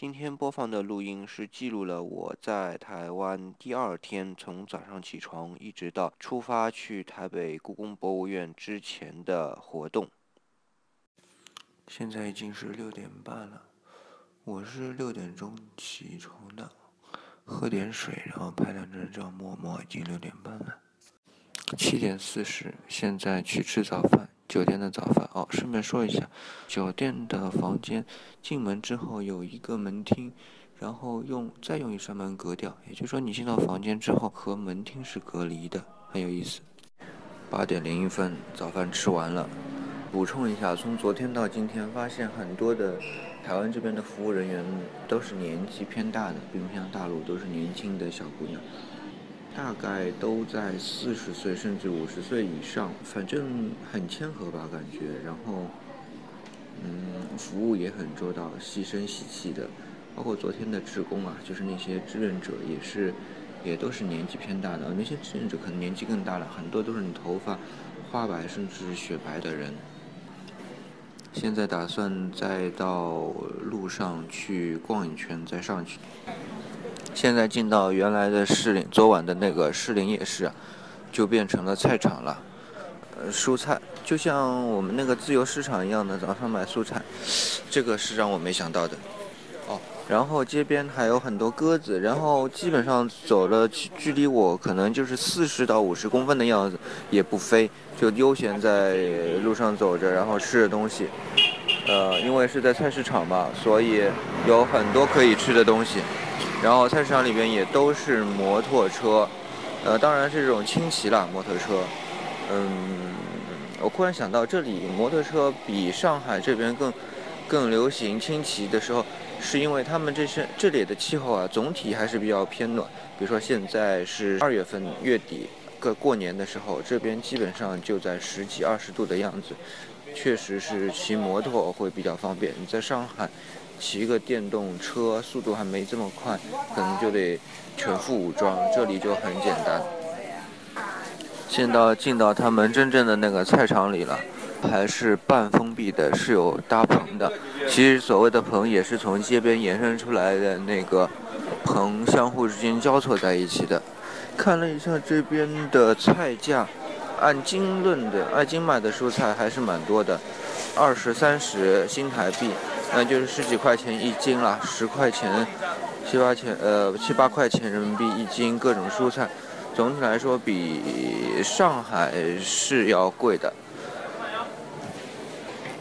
今天播放的录音是记录了我在台湾第二天从早上起床一直到出发去台北故宫博物院之前的活动。现在已经是六点半了，我是六点钟起床的，喝点水，然后拍两张照，摸摸，已经六点半了。七点四十，现在去吃早饭。酒店的早饭哦，顺便说一下，酒店的房间进门之后有一个门厅，然后用再用一扇门隔掉，也就是说你进到房间之后和门厅是隔离的，很有意思。八点零一分，早饭吃完了。补充一下，从昨天到今天，发现很多的台湾这边的服务人员都是年纪偏大的，并不像大陆都是年轻的小姑娘。大概都在四十岁甚至五十岁以上，反正很谦和吧感觉，然后，嗯，服务也很周到，细声细气的，包括昨天的职工啊，就是那些志愿者也是，也都是年纪偏大的，那些志愿者可能年纪更大了，很多都是你头发花白甚至是雪白的人。现在打算再到路上去逛一圈，再上去。现在进到原来的士林，昨晚的那个士林夜市，就变成了菜场了。呃，蔬菜就像我们那个自由市场一样的，早上买蔬菜，这个是让我没想到的。哦，然后街边还有很多鸽子，然后基本上走了距离我可能就是四十到五十公分的样子，也不飞，就悠闲在路上走着，然后吃着东西。呃，因为是在菜市场嘛，所以有很多可以吃的东西。然后菜市场里边也都是摩托车，呃，当然是这种轻骑啦，摩托车。嗯，我忽然想到，这里摩托车比上海这边更更流行轻骑的时候，是因为他们这些这里的气候啊，总体还是比较偏暖。比如说现在是二月份月底，过过年的时候，这边基本上就在十几二十度的样子，确实是骑摩托会比较方便。你在上海。骑个电动车速度还没这么快，可能就得全副武装。这里就很简单。现到进到他们真正的那个菜场里了，还是半封闭的，是有搭棚的。其实所谓的棚也是从街边延伸出来的那个棚，相互之间交错在一起的。看了一下这边的菜价，按斤论的，按斤卖的蔬菜还是蛮多的，二十三十新台币。那就是十几块钱一斤了，十块钱、七八钱，呃，七八块钱人民币一斤，各种蔬菜，总体来说比上海是要贵的。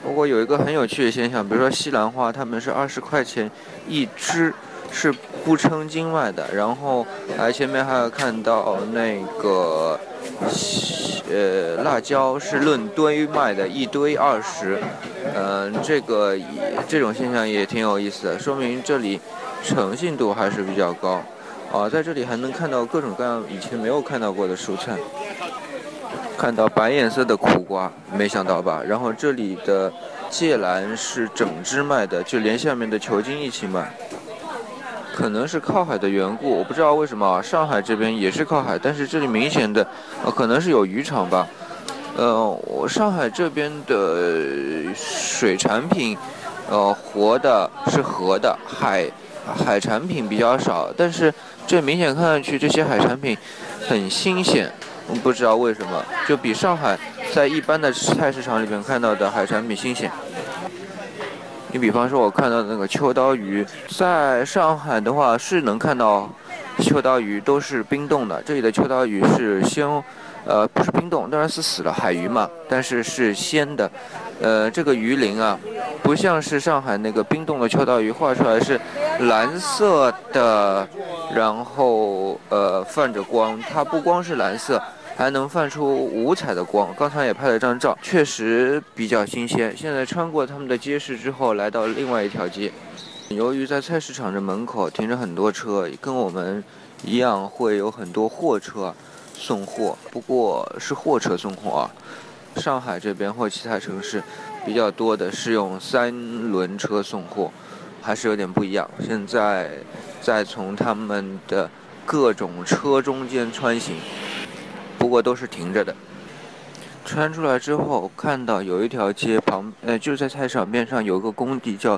不过有一个很有趣的现象，比如说西兰花，他们是二十块钱一只，是不称斤卖的。然后，还前面还有看到那个。呃，辣椒是论堆卖的，一堆二十。嗯，这个这种现象也挺有意思的，说明这里诚信度还是比较高。啊，在这里还能看到各种各样以前没有看到过的蔬菜，看到白颜色的苦瓜，没想到吧？然后这里的芥蓝是整只卖的，就连下面的球茎一起卖。可能是靠海的缘故，我不知道为什么啊上海这边也是靠海，但是这里明显的，呃，可能是有渔场吧。呃，我上海这边的水产品，呃，活的是活的，海海产品比较少，但是这明显看上去这些海产品很新鲜，不知道为什么，就比上海在一般的菜市场里面看到的海产品新鲜。你比方说，我看到那个秋刀鱼，在上海的话是能看到秋刀鱼都是冰冻的，这里的秋刀鱼是鲜，呃，不是冰冻，当然是死了海鱼嘛，但是是鲜的，呃，这个鱼鳞啊，不像是上海那个冰冻的秋刀鱼，画出来是蓝色的，然后呃泛着光，它不光是蓝色。还能泛出五彩的光，刚才也拍了张照，确实比较新鲜。现在穿过他们的街市之后，来到另外一条街。由于在菜市场的门口停着很多车，跟我们一样会有很多货车送货，不过是货车送货啊。上海这边或其他城市比较多的是用三轮车送货，还是有点不一样。现在在从他们的各种车中间穿行。不过都是停着的。穿出来之后，看到有一条街旁，呃，就在菜场边上有个工地叫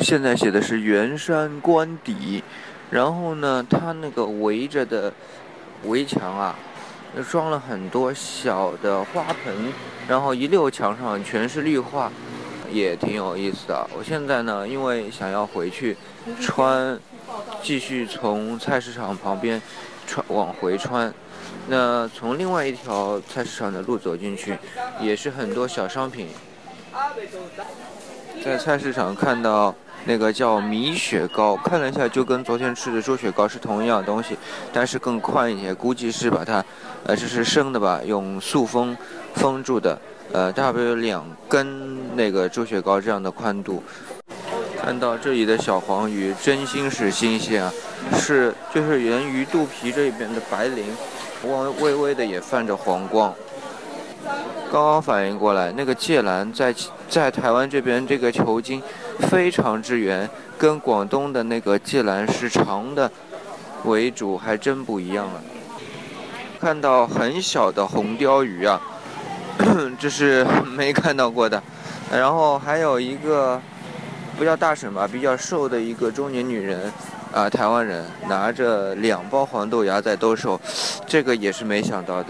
现在写的是圆山官邸，然后呢，它那个围着的围墙啊，装了很多小的花盆，然后一溜墙上全是绿化，也挺有意思的。我现在呢，因为想要回去穿，继续从菜市场旁边穿往回穿，那从另外一条菜市场的路走进去，也是很多小商品。在菜市场看到那个叫米雪糕，看了一下就跟昨天吃的猪血糕是同一样东西，但是更宽一些，估计是把它，呃，这是生的吧，用塑封封住的，呃，大约有两根那个猪血糕这样的宽度。看到这里的小黄鱼，真心是新鲜啊，是就是沿鱼肚皮这边的白鳞，微微微的也泛着黄光。刚刚反应过来，那个芥蓝在在台湾这边这个球茎非常之圆，跟广东的那个芥蓝是长的为主，还真不一样了。看到很小的红鲷鱼啊，这是没看到过的。然后还有一个不叫大婶吧，比较瘦的一个中年女人，啊，台湾人拿着两包黄豆芽在兜售，这个也是没想到的。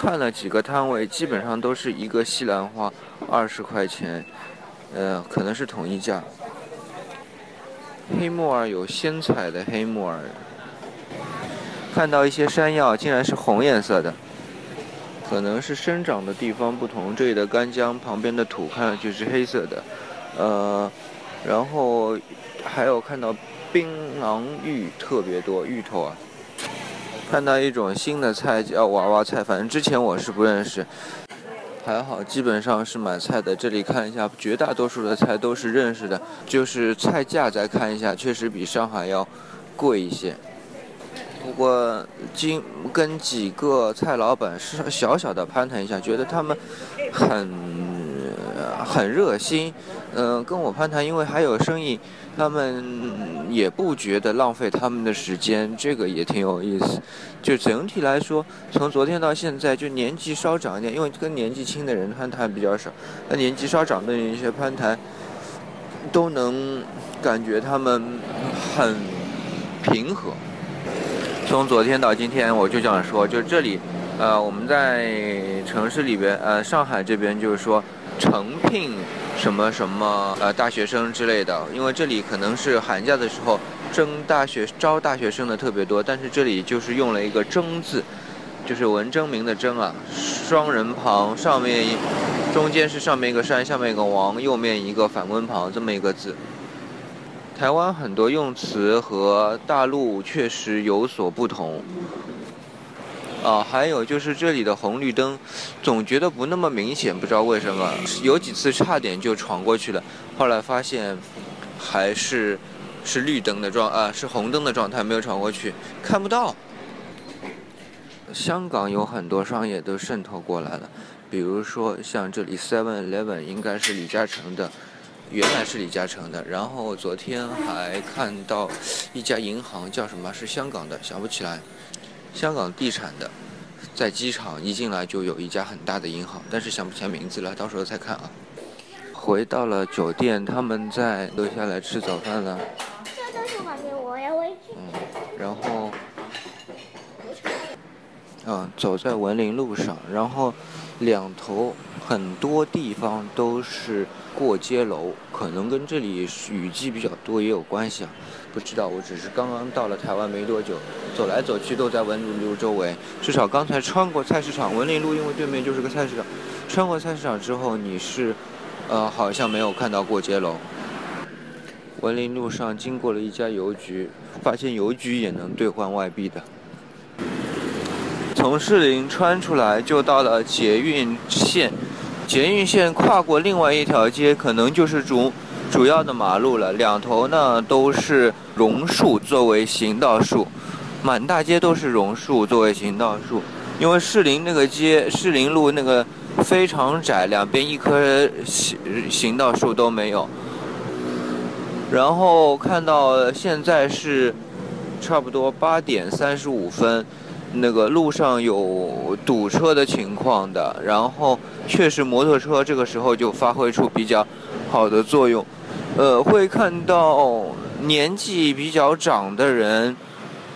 看了几个摊位，基本上都是一个西兰花二十块钱，呃，可能是统一价。黑木耳有鲜采的黑木耳，看到一些山药竟然是红颜色的，可能是生长的地方不同。这里的干姜旁边的土看上去是黑色的，呃，然后还有看到槟榔芋特别多，芋头啊。看到一种新的菜叫娃娃菜，反正之前我是不认识，还好基本上是买菜的。这里看一下，绝大多数的菜都是认识的，就是菜价再看一下，确实比上海要贵一些。不过今跟几个菜老板是小小的攀谈一下，觉得他们很很热心，嗯，跟我攀谈，因为还有生意。他们也不觉得浪费他们的时间，这个也挺有意思。就整体来说，从昨天到现在，就年纪稍长一点，因为跟年纪轻的人攀谈比较少，那年纪稍长的一些攀谈，都能感觉他们很平和。从昨天到今天，我就想说，就这里，呃，我们在城市里边，呃，上海这边就是说，诚聘。什么什么呃大学生之类的，因为这里可能是寒假的时候征大学招大学生的特别多，但是这里就是用了一个征字，就是文征明的征啊，双人旁上面中间是上面一个山，下面一个王，右面一个反文旁这么一个字。台湾很多用词和大陆确实有所不同。啊，还有就是这里的红绿灯，总觉得不那么明显，不知道为什么，有几次差点就闯过去了，后来发现还是是绿灯的状啊，是红灯的状态，没有闯过去，看不到。香港有很多商业都渗透过来了，比如说像这里 Seven Eleven 应该是李嘉诚的，原来是李嘉诚的，然后昨天还看到一家银行叫什么是香港的，想不起来。香港地产的，在机场一进来就有一家很大的银行，但是想不起来名字了，到时候再看啊。回到了酒店，他们在留下来吃早饭了。嗯，然后，嗯，走在文林路上，然后两头很多地方都是过街楼，可能跟这里雨季比较多也有关系啊。不知道，我只是刚刚到了台湾没多久，走来走去都在文林路周围。至少刚才穿过菜市场，文林路因为对面就是个菜市场，穿过菜市场之后，你是，呃，好像没有看到过街楼。文林路上经过了一家邮局，发现邮局也能兑换外币的。从士林穿出来就到了捷运线，捷运线跨过另外一条街，可能就是主。主要的马路了，两头呢都是榕树作为行道树，满大街都是榕树作为行道树。因为士林那个街，士林路那个非常窄，两边一棵行行道树都没有。然后看到现在是差不多八点三十五分，那个路上有堵车的情况的，然后确实摩托车这个时候就发挥出比较好的作用。呃，会看到年纪比较长的人，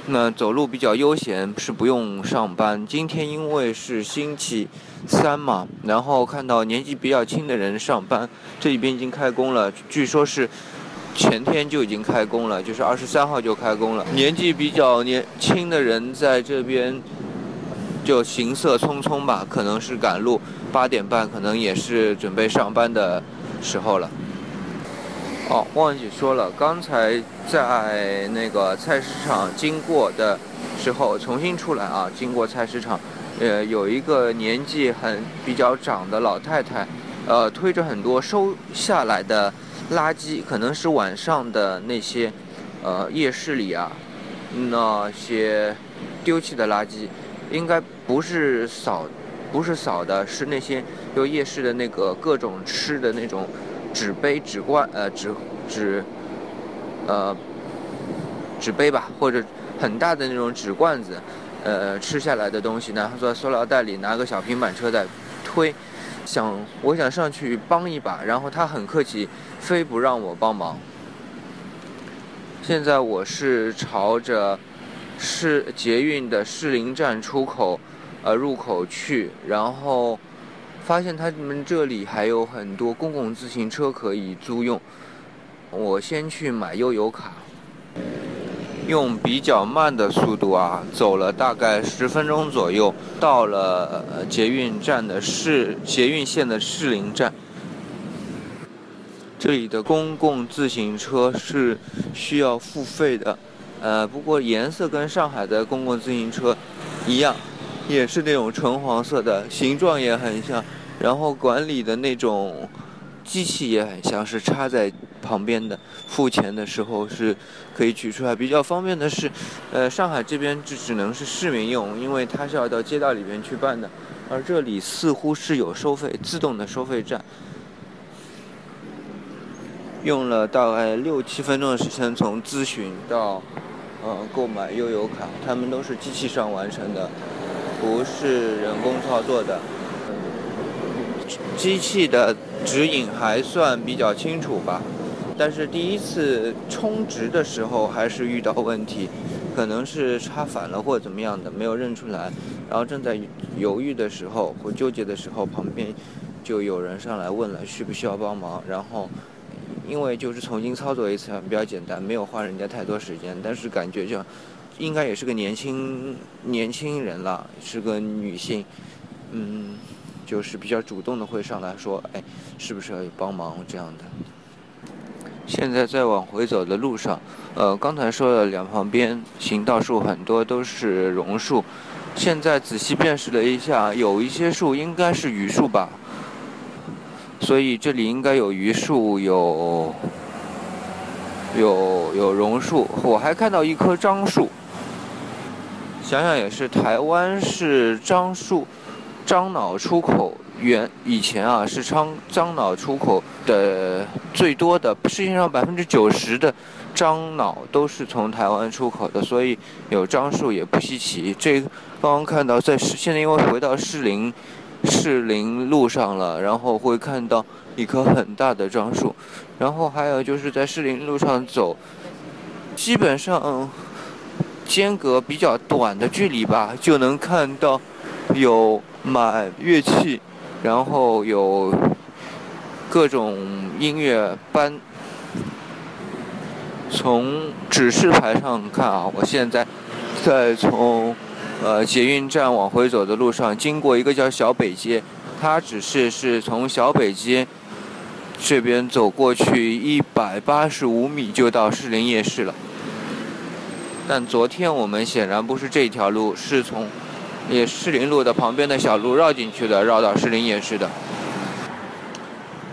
那走路比较悠闲，是不用上班。今天因为是星期三嘛，然后看到年纪比较轻的人上班，这里边已经开工了，据说是前天就已经开工了，就是二十三号就开工了。年纪比较年轻的人在这边就行色匆匆吧，可能是赶路，八点半可能也是准备上班的时候了。哦，忘记说了，刚才在那个菜市场经过的时候，重新出来啊，经过菜市场，呃，有一个年纪很比较长的老太太，呃，推着很多收下来的垃圾，可能是晚上的那些，呃，夜市里啊，那些丢弃的垃圾，应该不是扫，不是扫的，是那些就夜市的那个各种吃的那种。纸杯、纸罐，呃，纸纸，呃，纸杯吧，或者很大的那种纸罐子，呃，吃下来的东西呢，坐在塑料袋里，拿个小平板车在推，想我想上去帮一把，然后他很客气，非不让我帮忙。现在我是朝着市捷运的士林站出口，呃，入口去，然后。发现他们这里还有很多公共自行车可以租用。我先去买悠游卡，用比较慢的速度啊，走了大概十分钟左右，到了捷运站的市捷运线的士林站。这里的公共自行车是需要付费的，呃，不过颜色跟上海的公共自行车一样。也是那种纯黄色的，形状也很像，然后管理的那种机器也很像是插在旁边的，付钱的时候是可以取出来。比较方便的是，呃，上海这边只只能是市民用，因为它是要到街道里面去办的，而这里似乎是有收费，自动的收费站。用了大概六七分钟的时间，从咨询到呃购买悠游卡，他们都是机器上完成的。不是人工操作的，机器的指引还算比较清楚吧，但是第一次充值的时候还是遇到问题，可能是插反了或者怎么样的，没有认出来。然后正在犹豫的时候或纠结的时候，旁边就有人上来问了需不需要帮忙。然后因为就是重新操作一次比较简单，没有花人家太多时间，但是感觉就。应该也是个年轻年轻人了，是个女性，嗯，就是比较主动的会上来说，哎，是不是要帮忙这样的？现在在往回走的路上，呃，刚才说了两旁边行道树很多都是榕树，现在仔细辨识了一下，有一些树应该是榆树吧，所以这里应该有榆树有有有榕树，我还看到一棵樟树。想想也是，台湾是樟树、樟脑出口原，以前啊是樟樟脑出口的最多的，世界上百分之九十的樟脑都是从台湾出口的，所以有樟树也不稀奇。这刚刚看到在现在因为回到士林士林路上了，然后会看到一棵很大的樟树，然后还有就是在士林路上走，基本上。间隔比较短的距离吧，就能看到有买乐器，然后有各种音乐班。从指示牌上看啊，我现在在从呃捷运站往回走的路上，经过一个叫小北街，它指示是从小北街这边走过去一百八十五米就到士林夜市了。但昨天我们显然不是这条路，是从也士林路的旁边的小路绕进去的，绕到士林夜市的。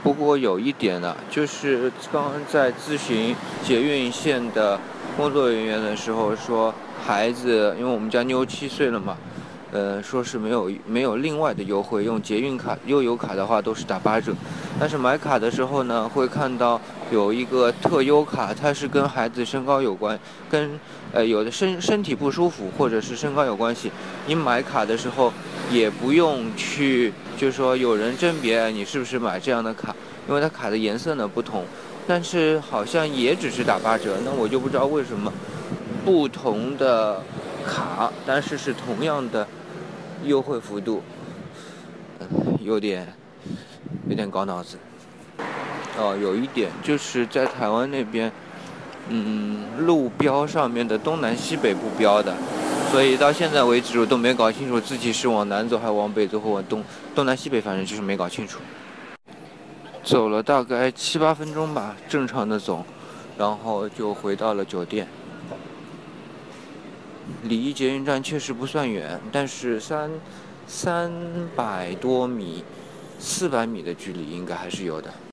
不过有一点呢，就是刚刚在咨询捷运线的工作人员的时候说，孩子，因为我们家妞七岁了嘛。呃，说是没有没有另外的优惠，用捷运卡、悠游卡的话都是打八折。但是买卡的时候呢，会看到有一个特优卡，它是跟孩子身高有关，跟呃有的身身体不舒服或者是身高有关系。你买卡的时候也不用去，就是说有人甄别你是不是买这样的卡，因为它卡的颜色呢不同。但是好像也只是打八折，那我就不知道为什么不同的卡，但是是同样的优惠幅度，有点有点搞脑子。哦，有一点就是在台湾那边，嗯，路标上面的东南西北不标的，所以到现在为止我都没搞清楚自己是往南走还是往北走或往东东南西北，反正就是没搞清楚。走了大概七八分钟吧，正常的走，然后就回到了酒店。离捷运站确实不算远，但是三三百多米、四百米的距离应该还是有的。